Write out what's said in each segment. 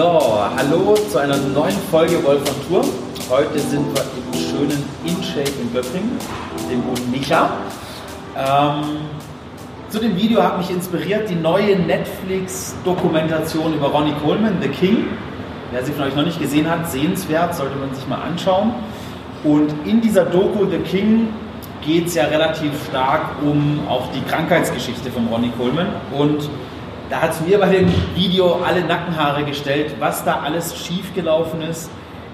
So, hallo zu einer neuen Folge Wolf on Tour. Heute sind wir im schönen InShape in Göppingen, dem guten Micha. Ähm, zu dem Video hat mich inspiriert die neue Netflix-Dokumentation über Ronnie Coleman, The King. Wer sie von euch noch nicht gesehen hat, sehenswert, sollte man sich mal anschauen. Und in dieser Doku The King geht es ja relativ stark um auch die Krankheitsgeschichte von Ronnie Coleman. Und da hat es mir bei dem Video alle Nackenhaare gestellt, was da alles schiefgelaufen ist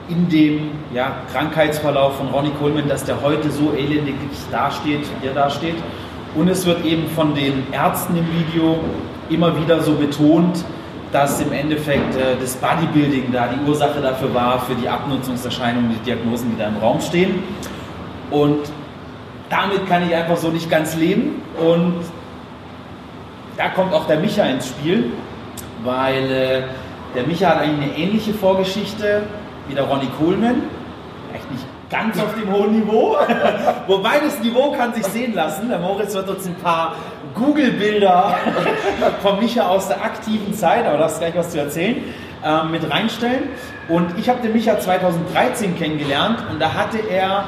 in dem ja, Krankheitsverlauf von Ronnie Coleman, dass der heute so elendig dasteht, wie er dasteht. Und es wird eben von den Ärzten im Video immer wieder so betont, dass im Endeffekt äh, das Bodybuilding da die Ursache dafür war, für die Abnutzungserscheinungen, die Diagnosen, die da im Raum stehen. Und damit kann ich einfach so nicht ganz leben. Und da kommt auch der Micha ins Spiel, weil äh, der Micha hat eigentlich eine ähnliche Vorgeschichte wie der Ronnie Coleman. Echt nicht ganz auf dem hohen Niveau. Wobei das Niveau kann sich sehen lassen. Der Moritz wird uns ein paar Google-Bilder von Micha aus der aktiven Zeit, aber das ist gleich was zu erzählen, äh, mit reinstellen. Und ich habe den Micha 2013 kennengelernt und da hatte er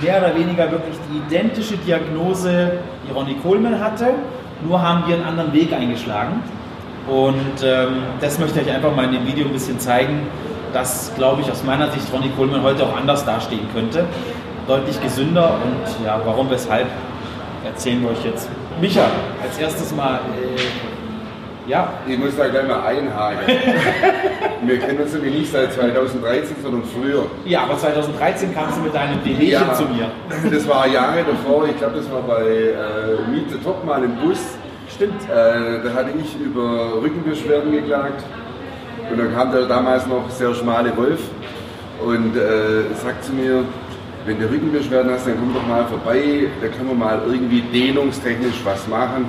mehr oder weniger wirklich die identische Diagnose, die Ronnie Coleman hatte, nur haben wir einen anderen Weg eingeschlagen. Und ähm, das möchte ich einfach mal in dem Video ein bisschen zeigen, dass, glaube ich, aus meiner Sicht Ronnie Coleman heute auch anders dastehen könnte. Deutlich gesünder und ja, warum, weshalb, erzählen wir euch jetzt. Micha, als erstes mal, äh, ja. Ich muss da gleich mal einhaken. wir kennen uns nämlich nicht seit 2013, sondern früher. Ja, aber 2013 kamst du mit deinem Wehwehchen ja, zu mir. Das war Jahre davor, ich glaube, das war bei äh, Meet the Top mal im Bus. Stimmt. Äh, da hatte ich über Rückenbeschwerden geklagt. Und dann kam der damals noch sehr schmale Wolf und äh, sagt zu mir, wenn du Rückenbeschwerden hast, dann komm doch mal vorbei, da können wir mal irgendwie dehnungstechnisch was machen.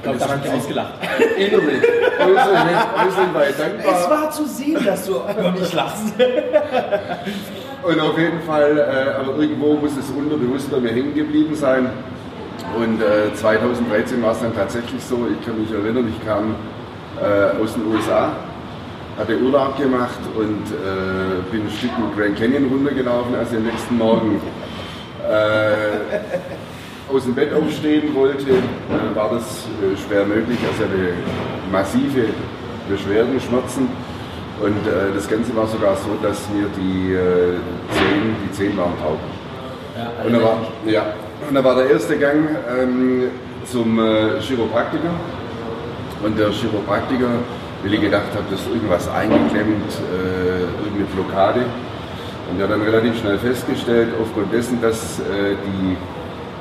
Ich glaube, da hat mich ausgelacht. Innerlich. Äußerlich, äußerlich war ich dankbar. Es war zu sehen, dass du über mich lachst. Und auf jeden Fall, äh, aber irgendwo muss es unterbewusst bei mir hängen geblieben sein. Und äh, 2013 war es dann tatsächlich so, ich kann mich erinnern, ich kam äh, aus den USA, hatte Urlaub gemacht und äh, bin ein Stück mit Grand Canyon runtergelaufen, als ich am nächsten Morgen äh, aus dem Bett aufstehen wollte, war das äh, schwer möglich. Also ich hatte massive Beschwerden, Schmerzen. Und äh, das Ganze war sogar so, dass mir die äh, Zehen, die Zehen waren taub. Ja, und, da war, ja, und da war der erste Gang ähm, zum äh, Chiropraktiker. Und der Chiropraktiker, weil ich gedacht habe, dass irgendwas eingeklemmt, äh, irgendeine Blockade. Und er hat dann relativ schnell festgestellt, aufgrund dessen, dass äh, die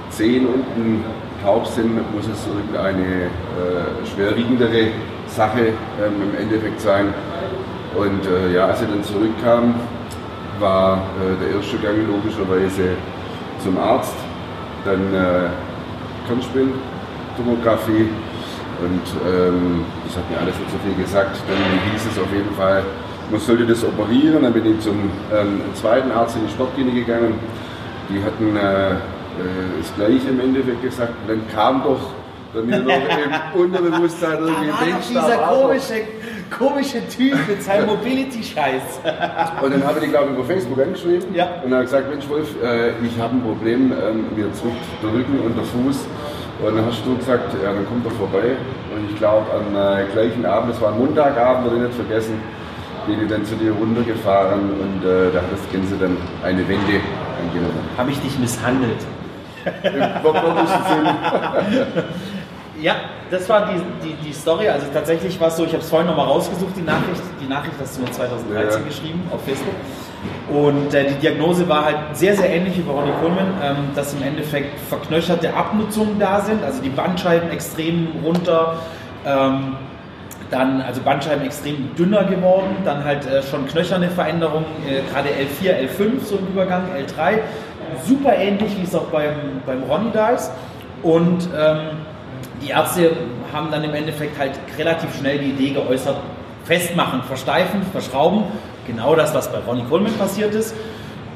Zehen unten taub sind, muss es irgendeine äh, schwerwiegendere Sache ähm, im Endeffekt sein. Und äh, ja, als er dann zurückkam, war äh, der erste Gang logischerweise zum Arzt, dann äh, Kernspintomographie und ähm, das hat mir alles nicht so viel gesagt. Dann hieß es auf jeden Fall, man sollte das operieren. Dann bin ich zum ähm, zweiten Arzt in die Sportklinik gegangen. Die hatten äh, das Gleiche im Endeffekt gesagt. Und dann kam doch bei mir noch im Unterbewusstsein irgendwie ein Dieser komische, komische Typ mit seinem Mobility-Scheiß. und dann habe ich die, glaube ich, über Facebook angeschrieben ja. und habe gesagt, Mensch Wolf, äh, ich habe ein Problem, ähm, mir drückt der Rücken und der Fuß und dann hast du gesagt, ja, dann kommt er vorbei. Und ich glaube, am äh, gleichen Abend, das war Montagabend, werde ich nicht vergessen, bin ich dann zu dir runtergefahren und äh, da hat das Ganze dann eine Wende angenommen. Habe ich dich misshandelt? Im wortwörtlichen Sinn. Ja, das war die, die, die Story. Also tatsächlich war es so, ich habe es vorhin nochmal rausgesucht, die Nachricht. Die Nachricht hast du mir 2013 ja. geschrieben auf Facebook. Und äh, die Diagnose war halt sehr, sehr ähnlich wie bei Ronnie Coleman, ähm, dass im Endeffekt verknöcherte Abnutzungen da sind, also die Bandscheiben extrem runter. Ähm, dann also Bandscheiben extrem dünner geworden, dann halt äh, schon knöcherne Veränderungen, äh, gerade L4, L5 so im Übergang, L3, super ähnlich wie es auch beim, beim Ronnie da ist. Und ähm, die Ärzte haben dann im Endeffekt halt relativ schnell die Idee geäußert, festmachen, versteifen, verschrauben. Genau das, was bei Ronnie Coleman passiert ist.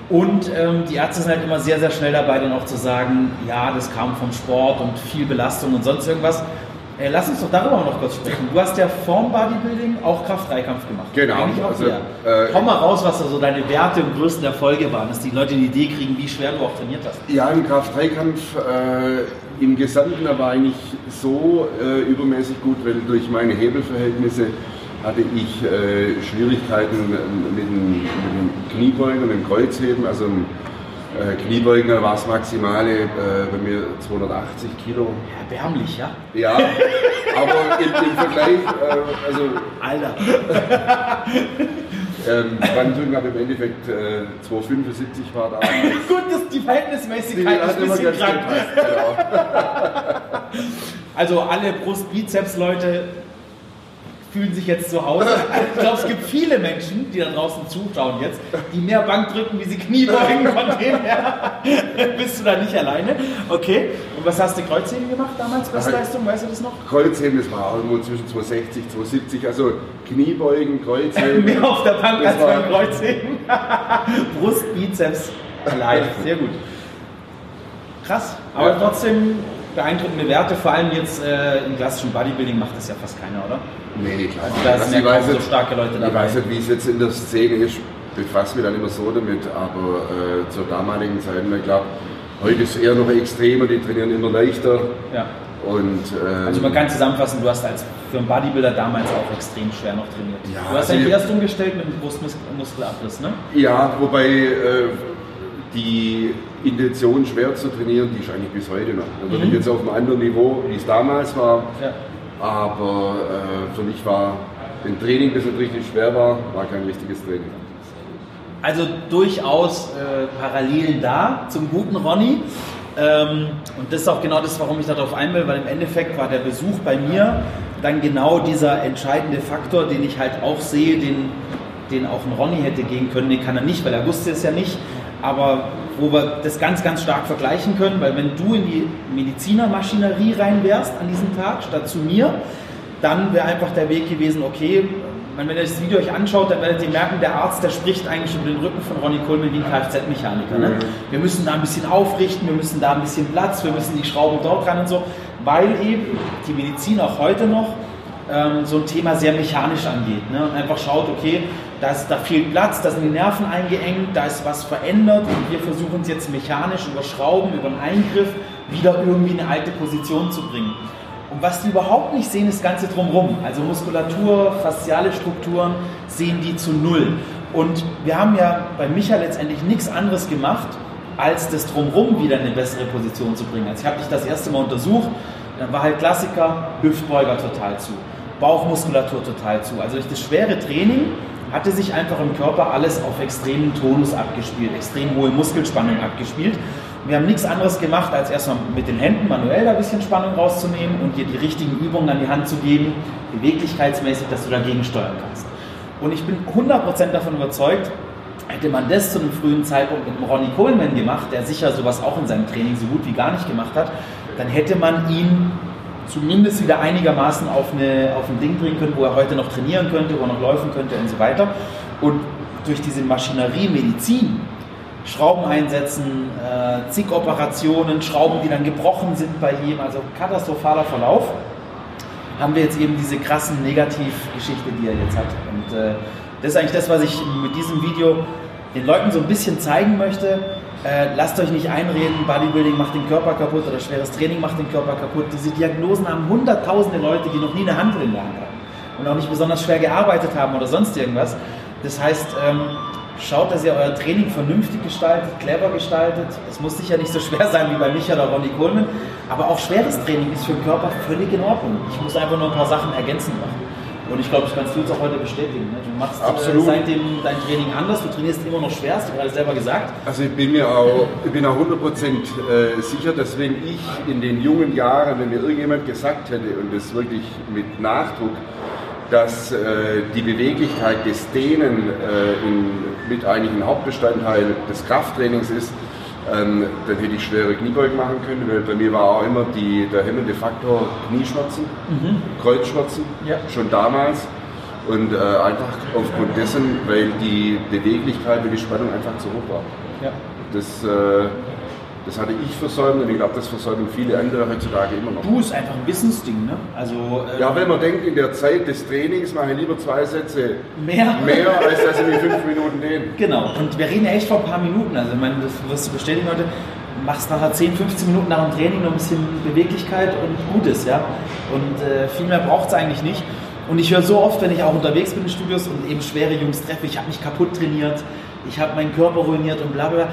Und ähm, die Ärzte sind halt immer sehr, sehr schnell dabei, dann auch zu sagen, ja, das kam vom Sport und viel Belastung und sonst irgendwas. Äh, lass uns doch darüber noch kurz sprechen. Du hast ja vorm Bodybuilding auch Kraft-Dreikampf gemacht. Genau. Also, äh, Komm mal raus, was da so deine Werte und größten Erfolge waren, dass die Leute eine Idee kriegen, wie schwer du auch trainiert hast. Ja, im Kraft-3-Kampf äh, im Gesamten aber eigentlich so äh, übermäßig gut, weil durch meine Hebelverhältnisse hatte ich äh, Schwierigkeiten mit dem, mit dem Kniebeugen und dem Kreuzheben. Also äh, Kniebeugen war das Maximale äh, bei mir 280 Kilo. Erbärmlich, ja? Ja, aber im, im Vergleich, äh, also Alter. ähm, Bankdrücken habe ich im Endeffekt äh, 275 war da. Gut, das, die Verhältnismäßigkeit ist ein bisschen krank. Genau. Also alle Brust-Bizeps-Leute fühlen sich jetzt zu Hause. Ich glaube, es gibt viele Menschen, die da draußen zuschauen jetzt, die mehr Bank drücken, wie sie Knie beugen. Von dem her bist du da nicht alleine. Okay. Und was hast du Kreuzheben gemacht damals? Bestleistung, weißt du das noch? Kreuzheben, das war irgendwo zwischen 260, 270, also Kniebeugen, Kreuzheben. Mehr auf der Bank Das als beim Kreuzheben. Brust, Bizeps, live. Sehr gut. Krass. Aber Ja. trotzdem beeindruckende Werte. Vor allem jetzt äh, im klassischen Bodybuilding macht das ja fast keiner, oder? Nee, klar. Also da sind ja ich kaum so nicht- starke Leute Ich dabei. weiß nicht, wie es jetzt in der Szene ist, befasse mich dann immer so damit, aber äh, zur damaligen Zeit, ich glaube, heute ist es eher noch extremer, die trainieren immer leichter Ja. und ähm, Also man kann zusammenfassen, du hast als für einen Bodybuilder damals auch extrem schwer noch trainiert. Ja, du hast also eigentlich ich- erst umgestellt mit dem Brustmuskelabriss, ne? Ja, wobei äh, die Intention schwer zu trainieren, die ist eigentlich bis heute noch. Da bin Mhm. jetzt auf einem anderen Niveau, wie es damals war. Ja. Aber äh, für mich war ein Training, das nicht richtig schwer war, war kein richtiges Training. Also durchaus äh, Parallelen da zum guten Ronny. Ähm, und das ist auch genau das, warum ich darauf ein will, weil im Endeffekt war der Besuch bei mir dann genau dieser entscheidende Faktor, den ich halt auch sehe, den, den auch ein Ronny hätte gehen können. Den kann er nicht, weil er wusste es ja nicht. Aber wo wir das ganz, ganz stark vergleichen können, weil wenn du in die Medizinermaschinerie rein wärst an diesem Tag, statt zu mir, dann wäre einfach der Weg gewesen, okay, wenn ihr das Video euch anschaut, dann werdet ihr merken, der Arzt, der spricht eigentlich über den Rücken von Ronny Coleman wie ein Kfz-Mechaniker. Ne? Mhm. Wir müssen da ein bisschen aufrichten, wir müssen da ein bisschen Platz, wir müssen die Schrauben dort ran und so, weil eben die Medizin auch heute noch ähm, so ein Thema sehr mechanisch angeht. Ne? Und einfach schaut, okay, da, ist, da fehlt Platz, da sind die Nerven eingeengt, da ist was verändert und wir versuchen es jetzt mechanisch über Schrauben, über einen Eingriff wieder irgendwie in eine alte Position zu bringen. Und was die überhaupt nicht sehen, ist das Ganze drumherum. Also Muskulatur, fasziale Strukturen sehen die zu null. Und wir haben ja bei Micha letztendlich nichts anderes gemacht, als das drumherum wieder in eine bessere Position zu bringen. Also ich habe dich das erste Mal untersucht, dann war halt Klassiker, Hüftbeuger total zu, Bauchmuskulatur total zu. Also durch das schwere Training hatte sich einfach im Körper alles auf extremen Tonus abgespielt, extrem hohe Muskelspannung abgespielt. Wir haben nichts anderes gemacht, als erstmal mit den Händen manuell da ein bisschen Spannung rauszunehmen und dir die richtigen Übungen an die Hand zu geben, beweglichkeitsmäßig, dass du dagegen steuern kannst. Und ich bin 100% davon überzeugt, hätte man das zu einem frühen Zeitpunkt mit Ronnie Coleman gemacht, der sicher sowas auch in seinem Training so gut wie gar nicht gemacht hat, dann hätte man ihn zumindest wieder einigermaßen auf, eine, auf ein Ding bringen können, wo er heute noch trainieren könnte, wo er noch laufen könnte und so weiter. Und durch diese Maschinerie, Medizin, Schrauben einsetzen, äh, zig Operationen, Schrauben, die dann gebrochen sind bei ihm, also katastrophaler Verlauf, haben wir jetzt eben diese krassen Negativgeschichte, die er jetzt hat. Und äh, das ist eigentlich das, was ich mit diesem Video den Leuten so ein bisschen zeigen möchte. Äh, lasst euch nicht einreden, Bodybuilding macht den Körper kaputt oder schweres Training macht den Körper kaputt. Diese Diagnosen haben hunderttausende Leute, die noch nie eine Handel in der Hand hatten und auch nicht besonders schwer gearbeitet haben oder sonst irgendwas. Das heißt, ähm, schaut, dass ihr euer Training vernünftig gestaltet, clever gestaltet. Es muss sicher nicht so schwer sein wie bei Micha oder Ronnie Coleman, aber auch schweres Training ist für den Körper völlig in Ordnung. Ich muss einfach nur ein paar Sachen ergänzend machen. Und ich glaube, das kannst du jetzt auch heute bestätigen. Ne? Du machst Absolut. Äh, seitdem dein Training anders, du trainierst immer noch schwer, hast du gerade selber gesagt. Also ich bin mir auch, ich bin auch 100% äh, sicher, dass wenn ich in den jungen Jahren, wenn mir irgendjemand gesagt hätte, und das wirklich mit Nachdruck, dass äh, die Beweglichkeit des Dehnen äh, in, mit eigentlich ein Hauptbestandteil des Krafttrainings ist, ähm, dann hätte ich schwere Kniebeugen machen können, weil bei mir war auch immer die, der hemmende Faktor Knieschmerzen, Kreuzschmerzen, Ja. schon damals. Und äh, einfach aufgrund dessen, weil die Beweglichkeit und die Spannung einfach zu hoch war. Ja. Das, äh, Das hatte ich versäumt und ich glaube, das versäumen viele andere heutzutage immer noch. Du ist einfach ein Wissensding, ne? Also, äh, ja, wenn man denkt, in der Zeit des Trainings mache ich lieber zwei Sätze mehr, mehr als dass ich mir fünf Minuten dehne. Genau, und wir reden ja echt vor ein paar Minuten. Also, ich meine, das wirst du bestätigen heute machst nachher 10, 15 Minuten nach dem Training noch ein bisschen Beweglichkeit und Gutes, ja. Und äh, viel mehr braucht es eigentlich nicht. Und ich höre so oft, wenn ich auch unterwegs bin in Studios und eben schwere Jungs treffe, ich habe mich kaputt trainiert, ich habe meinen Körper ruiniert und bla bla.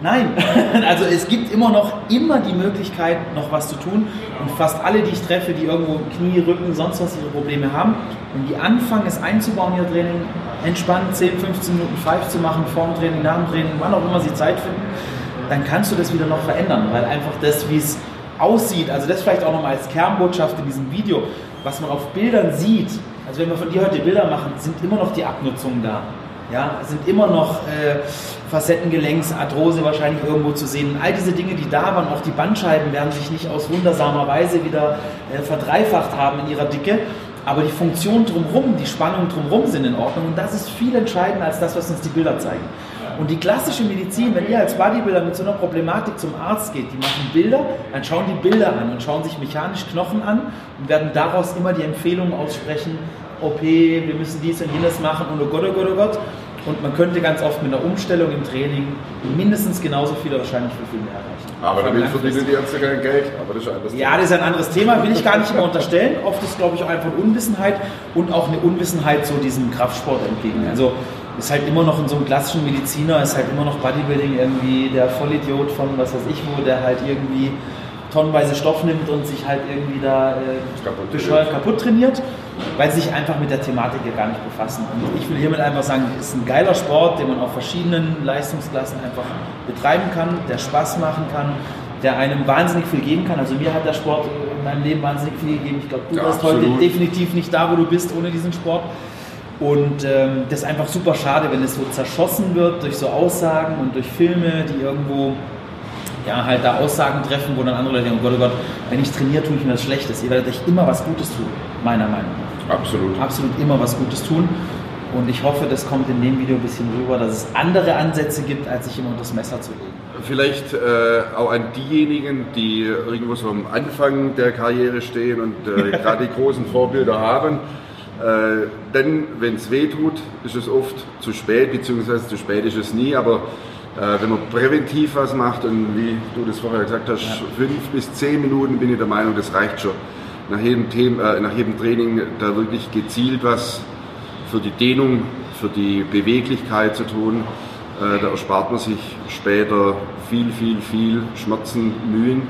Nein, also es gibt immer noch immer die Möglichkeit, noch was zu tun. Und fast alle, die ich treffe, die irgendwo Knie, Rücken, sonst was ihre Probleme haben, und die anfangen, es einzubauen, ihr Training, entspannt 10, 15 Minuten Five zu machen, vor dem Training, nach dem Training, wann auch immer sie Zeit finden, dann kannst du das wieder noch verändern, weil einfach das, wie es aussieht, also das vielleicht auch nochmal als Kernbotschaft in diesem Video, was man auf Bildern sieht, also wenn wir von dir heute Bilder machen, sind immer noch die Abnutzungen da. Ja, sind immer noch äh, Facettengelenks, Arthrose wahrscheinlich irgendwo zu sehen. Und all diese Dinge, die da waren, auch die Bandscheiben werden sich nicht aus wundersamer Weise wieder äh, verdreifacht haben in ihrer Dicke. Aber die Funktion drumherum, die Spannung drumherum sind in Ordnung. Und das ist viel entscheidender als das, was uns die Bilder zeigen. Und die klassische Medizin, wenn ihr als Bodybuilder mit so einer Problematik zum Arzt geht, die machen Bilder, dann schauen die Bilder an und schauen sich mechanisch Knochen an und werden daraus immer die Empfehlungen aussprechen, OP, wir müssen dies und jenes machen und oh Gott, oh Gott, oh Gott. Und man könnte ganz oft mit einer Umstellung im Training mindestens genauso viel oder wahrscheinlich viel mehr erreichen. Aber damit verdienen die Ärzte kein Geld. Aber das ist ein anderes Ja, das ist ein anderes Thema, will ich gar nicht immer unterstellen. Oft ist, glaube ich, auch einfach Unwissenheit und auch eine Unwissenheit so diesem Kraftsport entgegen. Also ist halt immer noch in so einem klassischen Mediziner, ist halt immer noch Bodybuilding irgendwie der Vollidiot von was weiß ich wo, der halt irgendwie tonnenweise Stoff nimmt und sich halt irgendwie da äh, kaputt, bescheuert kaputt trainiert, weil sie sich einfach mit der Thematik ja gar nicht befassen. Und ich will hiermit einfach sagen, es ist ein geiler Sport, den man auf verschiedenen Leistungsklassen einfach betreiben kann, der Spaß machen kann, der einem wahnsinnig viel geben kann. Also mir hat der Sport in meinem Leben wahnsinnig viel gegeben. Ich glaube, du ja, warst heute definitiv nicht da, wo du bist ohne diesen Sport. Und ähm, das ist einfach super schade, wenn es so zerschossen wird durch so Aussagen und durch Filme, die irgendwo ja, halt da Aussagen treffen, wo dann andere Leute denken, oh Gott, oh Gott, wenn ich trainiere, tue ich mir das Schlechtes. Ihr werdet euch immer was Gutes tun, meiner Meinung nach. Absolut. Absolut immer was Gutes tun. Und ich hoffe, das kommt in dem Video ein bisschen rüber, dass es andere Ansätze gibt, als sich immer unter das Messer zu legen. Vielleicht äh, auch an diejenigen, die irgendwo so am Anfang der Karriere stehen und äh, gerade die großen Vorbilder haben. Äh, denn wenn es weh tut, ist es oft zu spät, beziehungsweise zu spät ist es nie, aber wenn man präventiv was macht und wie du das vorher gesagt hast, ja. fünf bis zehn Minuten bin ich der Meinung, das reicht schon. Nach jedem, Thema, äh, nach jedem Training da wirklich gezielt was für die Dehnung, für die Beweglichkeit zu tun, äh, da erspart man sich später viel, viel, viel Schmerzen, Mühen.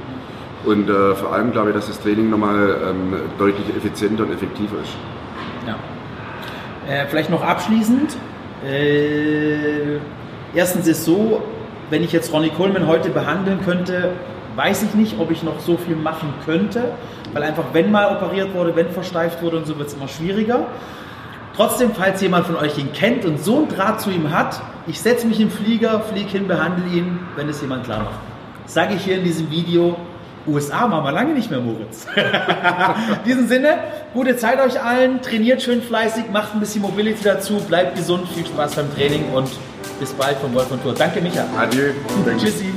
Und äh, vor allem glaube ich, dass das Training nochmal ähm, deutlich effizienter und effektiver ist. Ja. Äh, vielleicht noch abschließend. Erstens ist so, wenn ich jetzt Ronnie Coleman heute behandeln könnte, weiß ich nicht, ob ich noch so viel machen könnte, weil einfach, wenn mal operiert wurde, wenn versteift wurde und so, wird es immer schwieriger. Trotzdem, falls jemand von euch ihn kennt und so einen Draht zu ihm hat, ich setze mich im Flieger, fliege hin, behandle ihn, wenn es jemand klar macht. Sage ich hier in diesem Video, USA waren wir lange nicht mehr, Moritz. in diesem Sinne, gute Zeit euch allen, trainiert schön fleißig, macht ein bisschen Mobility dazu, bleibt gesund, viel Spaß beim Training und bis bald vom Wolf und Tour. Danke, Micha. Adieu. Tschüssi.